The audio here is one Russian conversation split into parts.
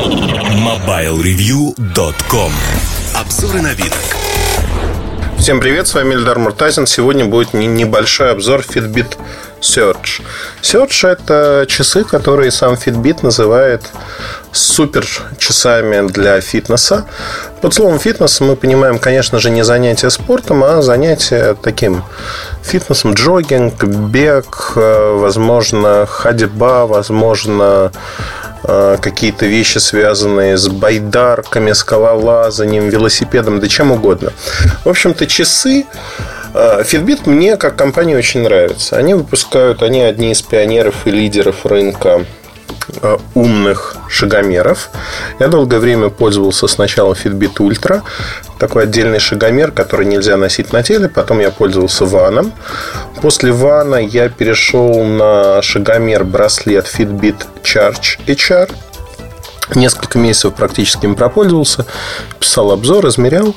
MobileReview.com Обзоры на вид. Всем привет, с вами Эльдар Муртазин. Сегодня будет небольшой обзор Fitbit Search. Search – это часы, которые сам Fitbit называет супер часами для фитнеса. Под словом фитнес мы понимаем, конечно же, не занятие спортом, а занятие таким фитнесом, джогинг, бег, э, возможно, ходьба, возможно, какие-то вещи, связанные с байдарками, скалолазанием, велосипедом, да чем угодно. В общем-то, часы э, Fitbit мне как компания очень нравится. Они выпускают, они одни из пионеров и лидеров рынка Э, умных шагомеров. Я долгое время пользовался сначала Fitbit Ultra, такой отдельный шагомер, который нельзя носить на теле. Потом я пользовался ваном. После вана я перешел на шагомер браслет Fitbit Charge HR. Несколько месяцев практически им пропользовался. Писал обзор, измерял.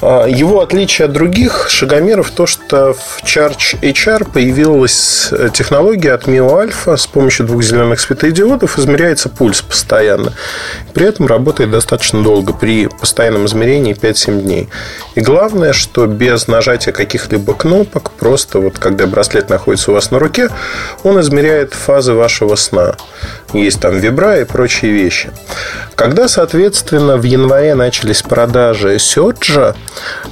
А, его отличие от других шагомеров то, что в Charge HR появилась технология от Mio Alpha с помощью двух зеленых светодиодов измеряется пульс постоянно. При этом работает достаточно долго, при постоянном измерении 5-7 дней. И главное, что без нажатия каких-либо кнопок, просто вот когда браслет находится у вас на руке, он измеряет фазы вашего сна. Есть там вибра и прочие вещи. Когда, соответственно, в январе начались продажи Сёджа,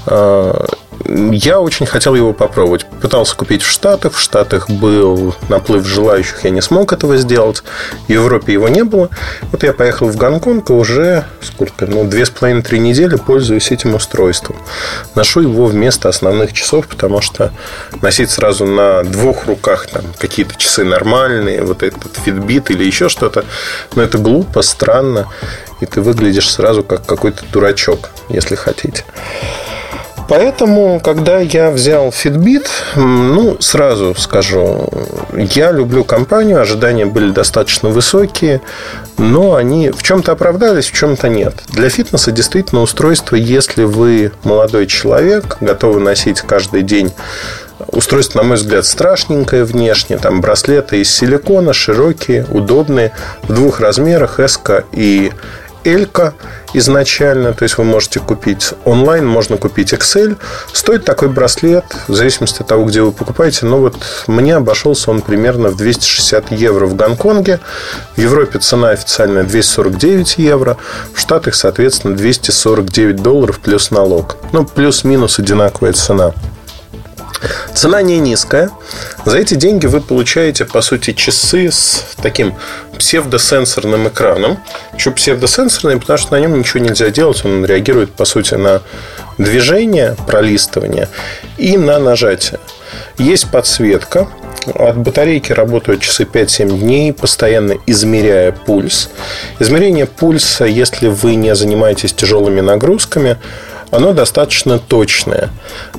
а, я очень хотел его попробовать. Пытался купить в Штатах. В Штатах был наплыв желающих, я не смог этого сделать. В Европе его не было. Вот я поехал в Гонконг и уже сколько? Ну, две с половиной, три недели пользуюсь этим устройством. Ношу его вместо основных часов, потому что носить сразу на двух руках там, какие-то часы нормальные, вот этот Fitbit или еще что-то, ну, это глупо, странно, и ты выглядишь сразу как какой-то дурачок, если хотите. Поэтому, когда я взял Fitbit, ну, сразу скажу, я люблю компанию, ожидания были достаточно высокие, но они в чем-то оправдались, в чем-то нет. Для фитнеса действительно устройство, если вы молодой человек, готовы носить каждый день Устройство, на мой взгляд, страшненькое внешне. Там браслеты из силикона, широкие, удобные, в двух размерах, S и Элька изначально, то есть вы можете купить онлайн, можно купить Excel. Стоит такой браслет, в зависимости от того, где вы покупаете, но вот мне обошелся он примерно в 260 евро в Гонконге. В Европе цена официальная 249 евро. В Штатах, соответственно, 249 долларов плюс налог. Ну, плюс-минус одинаковая цена. Цена не низкая. За эти деньги вы получаете, по сути, часы с таким псевдосенсорным экраном. Почему псевдосенсорный? Потому что на нем ничего нельзя делать. Он реагирует, по сути, на движение, пролистывание и на нажатие. Есть подсветка. От батарейки работают часы 5-7 дней, постоянно измеряя пульс. Измерение пульса, если вы не занимаетесь тяжелыми нагрузками, оно достаточно точное.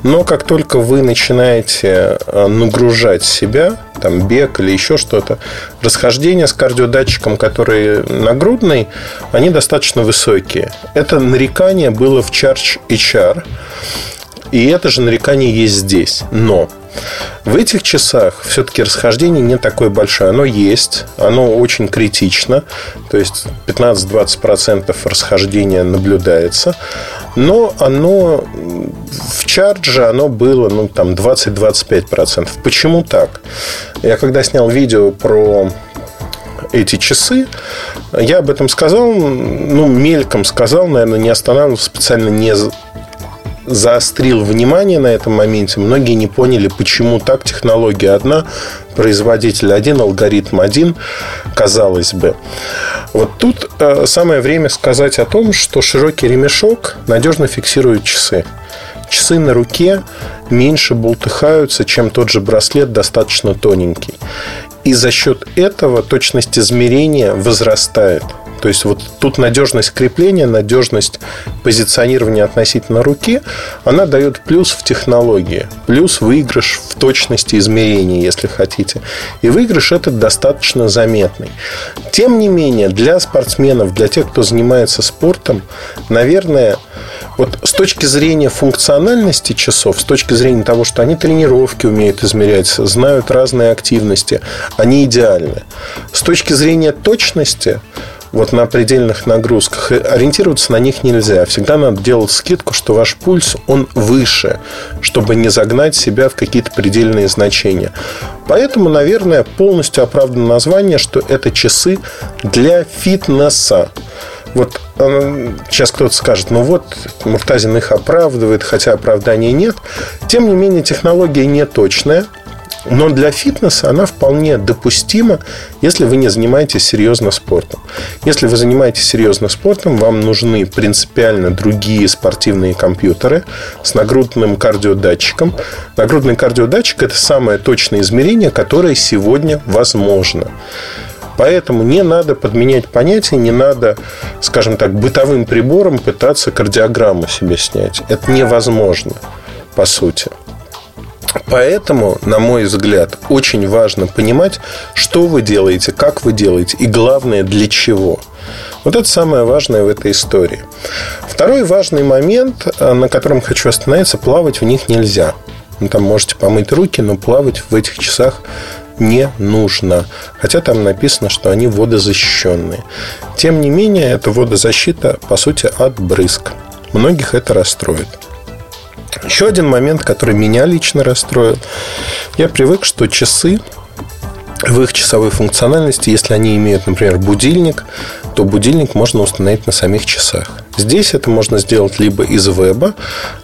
Но как только вы начинаете э, нагружать себя, там бег или еще что-то, расхождения с кардиодатчиком, который нагрудный, они достаточно высокие. Это нарекание было в Charge HR. И это же нарекание есть здесь. Но в этих часах все-таки расхождение не такое большое. Оно есть, оно очень критично, то есть 15-20% расхождения наблюдается, но оно в чардже оно было ну, там 20-25%. Почему так? Я когда снял видео про эти часы. Я об этом сказал, ну, мельком сказал, наверное, не останавливался, специально не заострил внимание на этом моменте. Многие не поняли, почему так. Технология одна, производитель один, алгоритм один, казалось бы. Вот тут э, самое время сказать о том, что широкий ремешок надежно фиксирует часы. Часы на руке меньше бултыхаются, чем тот же браслет достаточно тоненький. И за счет этого точность измерения возрастает. То есть вот тут надежность крепления, надежность позиционирования относительно руки, она дает плюс в технологии, плюс выигрыш в точности измерения, если хотите. И выигрыш этот достаточно заметный. Тем не менее, для спортсменов, для тех, кто занимается спортом, наверное, вот с точки зрения функциональности часов, с точки зрения того, что они тренировки умеют измерять, знают разные активности, они идеальны. С точки зрения точности, вот на предельных нагрузках. И ориентироваться на них нельзя. Всегда надо делать скидку, что ваш пульс, он выше, чтобы не загнать себя в какие-то предельные значения. Поэтому, наверное, полностью оправдано название, что это часы для фитнеса. Вот сейчас кто-то скажет, ну вот, Муртазин их оправдывает, хотя оправдания нет. Тем не менее, технология не точная. Но для фитнеса она вполне допустима, если вы не занимаетесь серьезно спортом. Если вы занимаетесь серьезно спортом, вам нужны принципиально другие спортивные компьютеры с нагрудным кардиодатчиком. Нагрудный кардиодатчик – это самое точное измерение, которое сегодня возможно. Поэтому не надо подменять понятия, не надо, скажем так, бытовым прибором пытаться кардиограмму себе снять. Это невозможно, по сути. Поэтому, на мой взгляд, очень важно понимать, что вы делаете, как вы делаете и, главное, для чего. Вот это самое важное в этой истории. Второй важный момент, э, на котором хочу остановиться, плавать в них нельзя. Ну, там можете помыть руки, но плавать в этих часах не нужно. Хотя там написано, что они водозащищенные. Тем не менее, это водозащита, по сути, от брызг. Многих это расстроит. Еще один момент, который меня лично расстроил. Я привык, что часы в их часовой функциональности, если они имеют, например, будильник, то будильник можно установить на самих часах. Здесь это можно сделать либо из веба,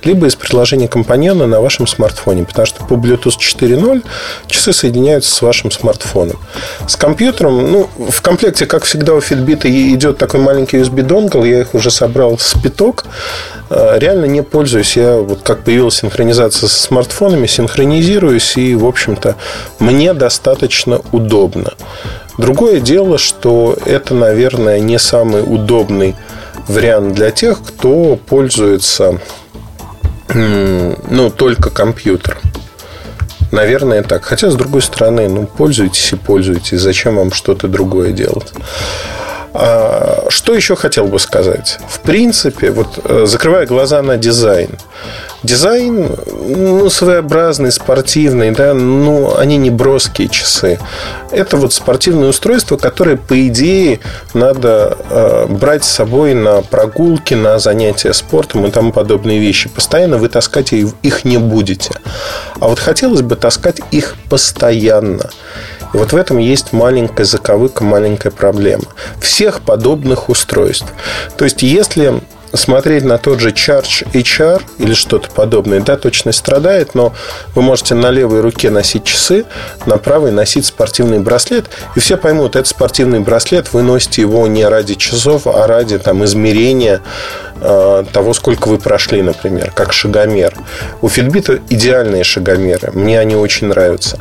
либо из приложения компаньона на вашем смартфоне, потому что по Bluetooth 4.0 часы соединяются с вашим смартфоном. С компьютером, ну, в комплекте, как всегда, у Fitbit идет такой маленький USB донгл, я их уже собрал с пяток, э, реально не пользуюсь. Я вот как появилась синхронизация со смартфонами, синхронизируюсь, и, в общем-то, мне достаточно удобно. Другое дело, что это, наверное, не самый удобный вариант для тех, кто пользуется ну, только компьютером. Наверное, так. Хотя, с другой стороны, ну, пользуйтесь и пользуйтесь. Зачем вам что-то другое делать? А, что еще хотел бы сказать? В принципе, вот э, закрывая глаза на дизайн, Дизайн, ну, своеобразный, спортивный, да, ну, они не броские часы. Это вот спортивное устройство, которое, по идее, надо э, брать с собой на прогулки, на занятия спортом и тому подобные вещи. Постоянно вы таскать их не будете. А вот хотелось бы таскать их постоянно. И вот в этом есть маленькая заковыка, маленькая проблема. Всех подобных устройств. То есть, если смотреть на тот же Charge HR или что-то подобное, да, точность страдает, но вы можете на левой руке носить часы, на правой носить спортивный браслет, и все поймут, это спортивный браслет, вы носите его не ради часов, а ради там, измерения Э, того, сколько вы прошли, например, как шагомер. У Fitbit идеальные шагомеры. Мне они очень нравятся.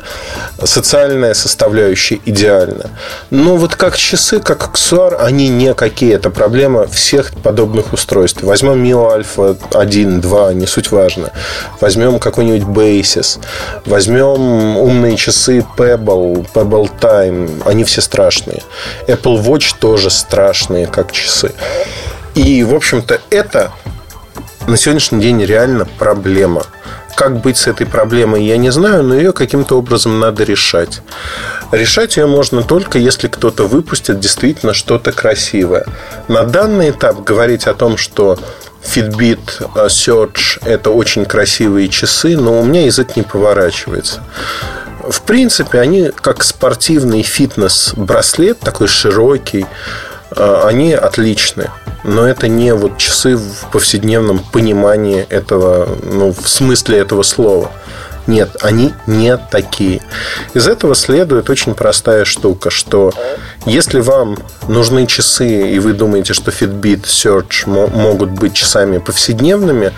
Социальная составляющая идеальна. Но вот как часы, как аксессуар, они никакие. Это проблема всех подобных устройств. Возьмем Mio Alpha 1, 2, не суть важно. Возьмем какой-нибудь Basis. Возьмем умные часы Pebble, Pebble Time. Они все страшные. Apple Watch тоже страшные, как часы. И, в общем-то, это на сегодняшний день реально проблема. Как быть с этой проблемой, я не знаю, но ее каким-то образом надо решать. Решать ее можно только, если кто-то выпустит действительно что-то красивое. На данный этап говорить о том, что Fitbit э, Search – это очень красивые часы, но у меня язык не поворачивается. В принципе, они как спортивный фитнес-браслет, такой широкий, они отличны но это не вот часы в повседневном понимании этого, ну, в смысле этого слова. Нет, они не такие. Из этого следует очень простая штука, что если вам нужны часы, и вы думаете, что Fitbit, Search могут быть часами повседневными,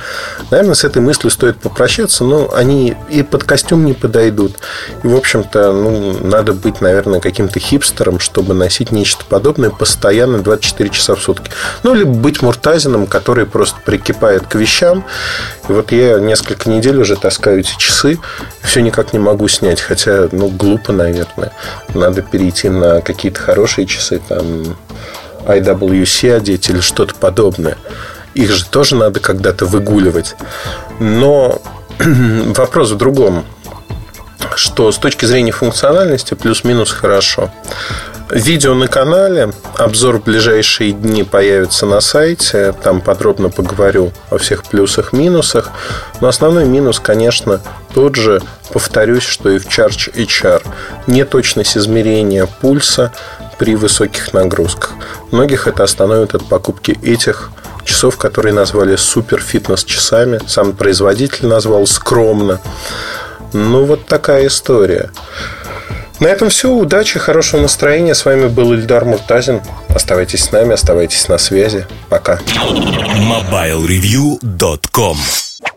наверное, с этой мыслью стоит попрощаться, но они и под костюм не подойдут. И, в общем-то, ну, надо быть, наверное, каким-то хипстером, чтобы носить нечто подобное постоянно 24 часа в сутки. Ну, либо быть муртазином, который просто прикипает к вещам. И вот я несколько недель уже таскаю эти часы, все никак не могу снять. Хотя, ну, глупо, наверное. Надо перейти на какие-то хорошие часы, там, IWC одеть или что-то подобное. Их же тоже надо когда-то выгуливать. Но вопрос в другом что с точки зрения функциональности плюс-минус хорошо. Видео на канале, обзор в ближайшие дни появится на сайте. Там подробно поговорю о всех плюсах, минусах. Но основной минус, конечно, тот же, повторюсь, что и в Charge HR. Неточность измерения пульса при высоких нагрузках. Многих это остановит от покупки этих часов, которые назвали супер фитнес часами. Сам производитель назвал скромно. Ну, вот такая история. На этом все. Удачи, хорошего настроения. С вами был Ильдар Муртазин. Оставайтесь с нами, оставайтесь на связи. Пока. MobileReview.com